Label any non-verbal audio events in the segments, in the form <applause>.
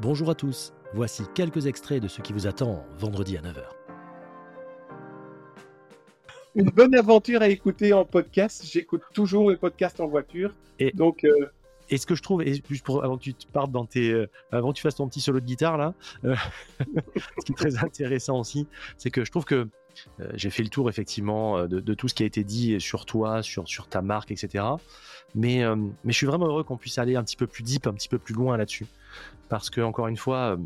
Bonjour à tous, voici quelques extraits de ce qui vous attend vendredi à 9h. Une bonne aventure à écouter en podcast. J'écoute toujours les podcasts en voiture. Et- Donc, euh, Et ce que je trouve, et juste pour, avant que tu te partes dans tes, euh, avant que tu fasses ton petit solo de guitare là, euh, <laughs> ce qui est très intéressant aussi, c'est que je trouve que j'ai fait le tour effectivement euh, de, de tout ce qui a été dit sur toi, sur, sur ta marque, etc. Mais, euh, mais je suis vraiment heureux qu'on puisse aller un petit peu plus deep, un petit peu plus loin là-dessus. Parce que, encore une fois, euh,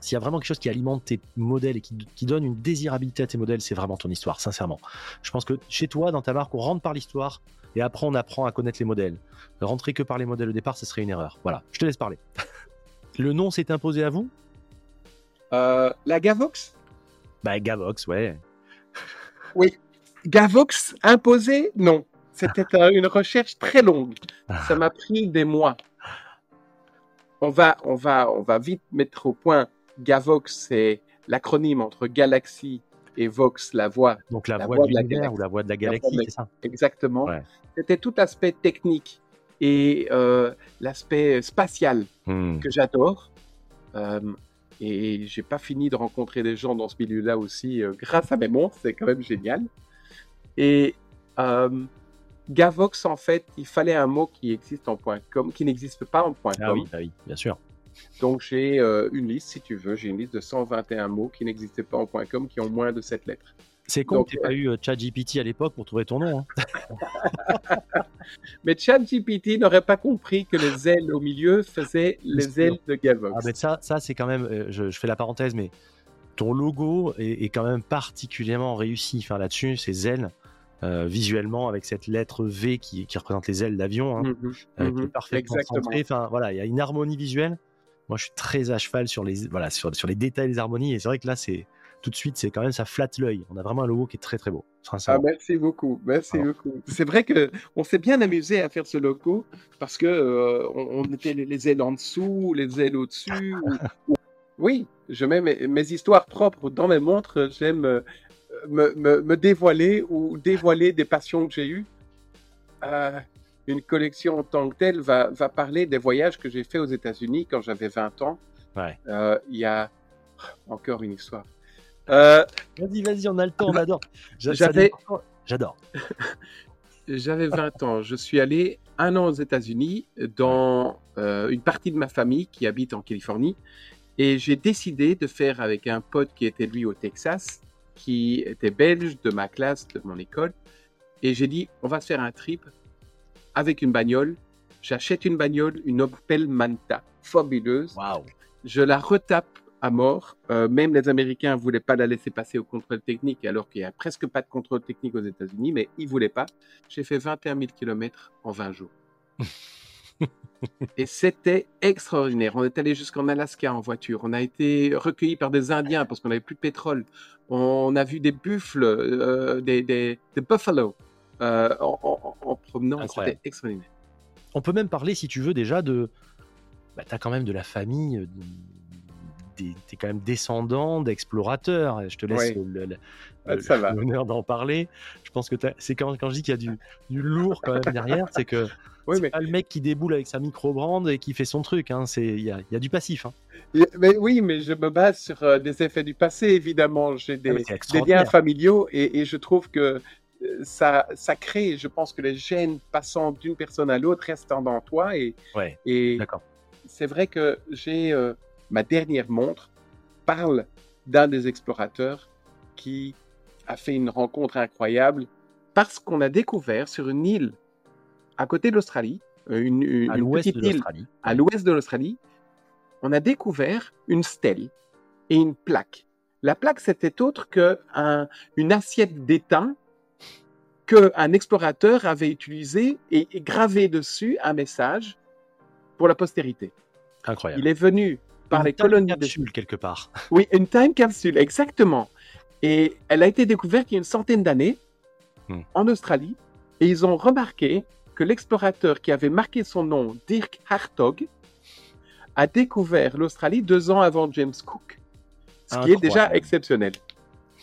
s'il y a vraiment quelque chose qui alimente tes modèles et qui, qui donne une désirabilité à tes modèles, c'est vraiment ton histoire, sincèrement. Je pense que chez toi, dans ta marque, on rentre par l'histoire et après on apprend à connaître les modèles. Rentrer que par les modèles au départ, ce serait une erreur. Voilà, je te laisse parler. <laughs> Le nom s'est imposé à vous? Euh, la Gavox? Bah Gavox, ouais. Oui. Gavox imposé Non. C'était une recherche très longue. Ça m'a pris des mois. On va, on va, on va vite mettre au point. Gavox, c'est l'acronyme entre Galaxy et Vox, la voix. Donc la, La voix voix de la galaxie. ou la voix de la galaxie, la- c'est ça? Exactement. Ouais. C'était tout l'aspect technique et euh, l'aspect spatial Hmm. que j'adore. Euh, et j'ai pas fini de rencontrer des gens dans ce milieu-là aussi euh, grâce à mes montres, c'est quand même génial. Et euh, Gavox, en fait, il fallait un mot qui existe en point .com, qui n'existe pas en point .com. Ah oui, ah oui, bien sûr. Donc j'ai euh, une liste, si tu veux, j'ai une liste de 121 mots qui n'existaient pas en point .com, qui ont moins de 7 lettres. C'est con que tu pas eu euh, ChatGPT à l'époque pour trouver ton nom. hein. <laughs> Mais ChatGPT n'aurait pas compris que les ailes au milieu faisaient les ailes de Gavox. Ah, mais ça, ça c'est quand même, euh, je, je fais la parenthèse, mais ton logo est, est quand même particulièrement réussi. Enfin, là-dessus, ces ailes, euh, visuellement, avec cette lettre V qui, qui représente les ailes d'avion, hein, Mhm, euh, qui mhm, est parfaitement exactement. centré. Enfin, voilà, il y a une harmonie visuelle. Moi, je suis très à cheval sur les, voilà, sur, sur les détails des harmonies. Et c'est vrai que là, c'est tout de suite, c'est quand même, ça flatte l'œil. On a vraiment un logo qui est très très beau. Ah, merci beaucoup, merci Alors. beaucoup. C'est vrai que on s'est bien amusé à faire ce logo parce que euh, on, on était les, les ailes en dessous, les ailes au-dessus. <laughs> ou- ou- Oui, je mets mes, mes histoires propres dans mes montres. J'aime euh, me, me- me dévoiler ou dévoiler des passions que j'ai eues. Euh, une collection en tant que telle va, va parler des voyages que j'ai faits aux États-Unis quand j'avais 20 ans. Ouais. Euh, Il y a encore une histoire. Euh, Vas-y, vas-y, on a le temps, on adore. J'a- ça J'avais- J'adore. <laughs> J'avais 20 ans. Je suis allé un an aux États-Unis dans euh, une partie de ma famille qui habite en Californie. Et j'ai décidé de faire avec un pote qui était lui au Texas, qui était belge de ma classe, de mon école. Et j'ai dit, on va se faire un trip avec une bagnole. J'achète une bagnole, une Opel Manta, fabuleuse. Waouh. Je la retape à mort. Euh, même les Américains ne voulaient pas la laisser passer au contrôle technique, alors qu'il n'y a presque pas de contrôle technique aux États-Unis, mais ils ne voulaient pas. J'ai fait 21 000 km en 20 jours. <laughs> Et c'était extraordinaire. On est allé jusqu'en Alaska en voiture. On a été recueillis par des Indiens parce qu'on n'avait plus de pétrole. On a vu des buffles, euh, des, des, des buffalo euh, en, en- en promenant. C'était extraordinaire. On peut même parler, si tu veux, déjà de. Bah, t'as quand même de la famille. T'es quand même descendant d'explorateurs. Je te laisse Ouais. le- le- Ah, l'honneur d'en parler. Je pense que c'est quand, quand je dis qu'il y a du, du lourd quand même derrière, c'est que Oui, c'est mais pas le mec qui déboule avec sa micro-brande et qui fait son truc. hein. Il y a, il y a du passif. hein. Mais oui, mais je me base sur euh, des effets du passé, évidemment. J'ai Ah, des, des liens familiaux et, et je trouve que euh, ça, ça crée, je pense que les gènes passant d'une personne à l'autre restent dans toi. Et, Ouais, et d'accord. c'est vrai que j'ai euh, ma dernière montre parle d'un des explorateurs qui a fait une rencontre incroyable parce qu'on a découvert sur une île à côté de l'Australie, euh, une, une, À l'ouest petite de l'Australie. à l'ouest de l'Australie, on a découvert une stèle et une plaque. La plaque, c'était autre que un- une assiette d'étain qu'un explorateur avait utilisé et, et gravé dessus un message pour la postérité. Incroyable. Il est venu par Une les colonies de... capsule, quelque part. <laughs> Oui, une time capsule, exactement. Et elle a été découverte il y a une centaine d'années Hmm. en Australie. Et ils ont remarqué que l'explorateur qui avait marqué son nom, Dirk Hartog, a découvert l'Australie deux ans avant James Cook. Ce qui est déjà exceptionnel.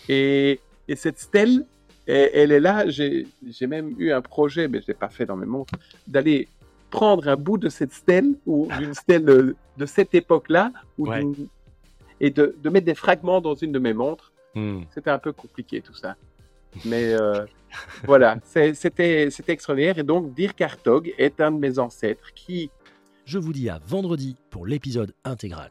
Et, et cette stèle, elle, elle est là. J'ai j'ai même eu un projet, mais je ne l'ai pas fait dans mes montres, d'aller prendre un bout de cette stèle ou d'une stèle de cette époque-là ou Ouais. d'une- et de, de mettre des fragments dans une de mes montres. Hmm. C'était un peu compliqué tout ça. Mais euh, <laughs> voilà, c'était c'était extraordinaire. Et donc, Dirk Hartog est un de mes ancêtres qui Je vous dis à vendredi pour l'épisode intégral.